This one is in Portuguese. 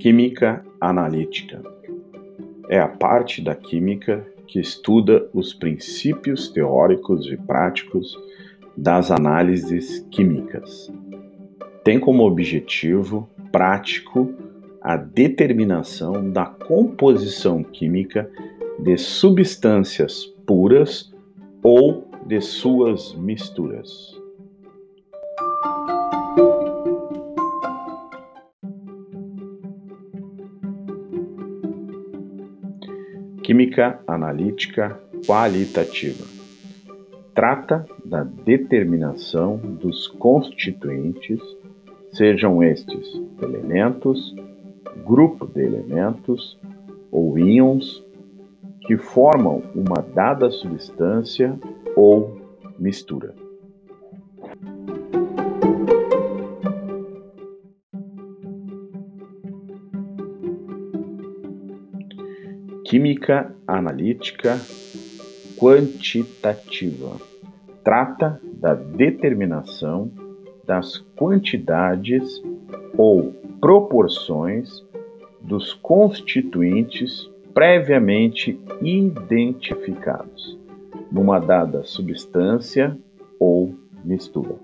Química analítica é a parte da química que estuda os princípios teóricos e práticos das análises químicas. Tem como objetivo prático a determinação da composição química de substâncias puras ou de suas misturas. Química analítica qualitativa trata da determinação dos constituintes, sejam estes elementos, grupo de elementos ou íons que formam uma dada substância ou mistura. Química analítica quantitativa trata da determinação das quantidades ou proporções dos constituintes previamente identificados numa dada substância ou mistura.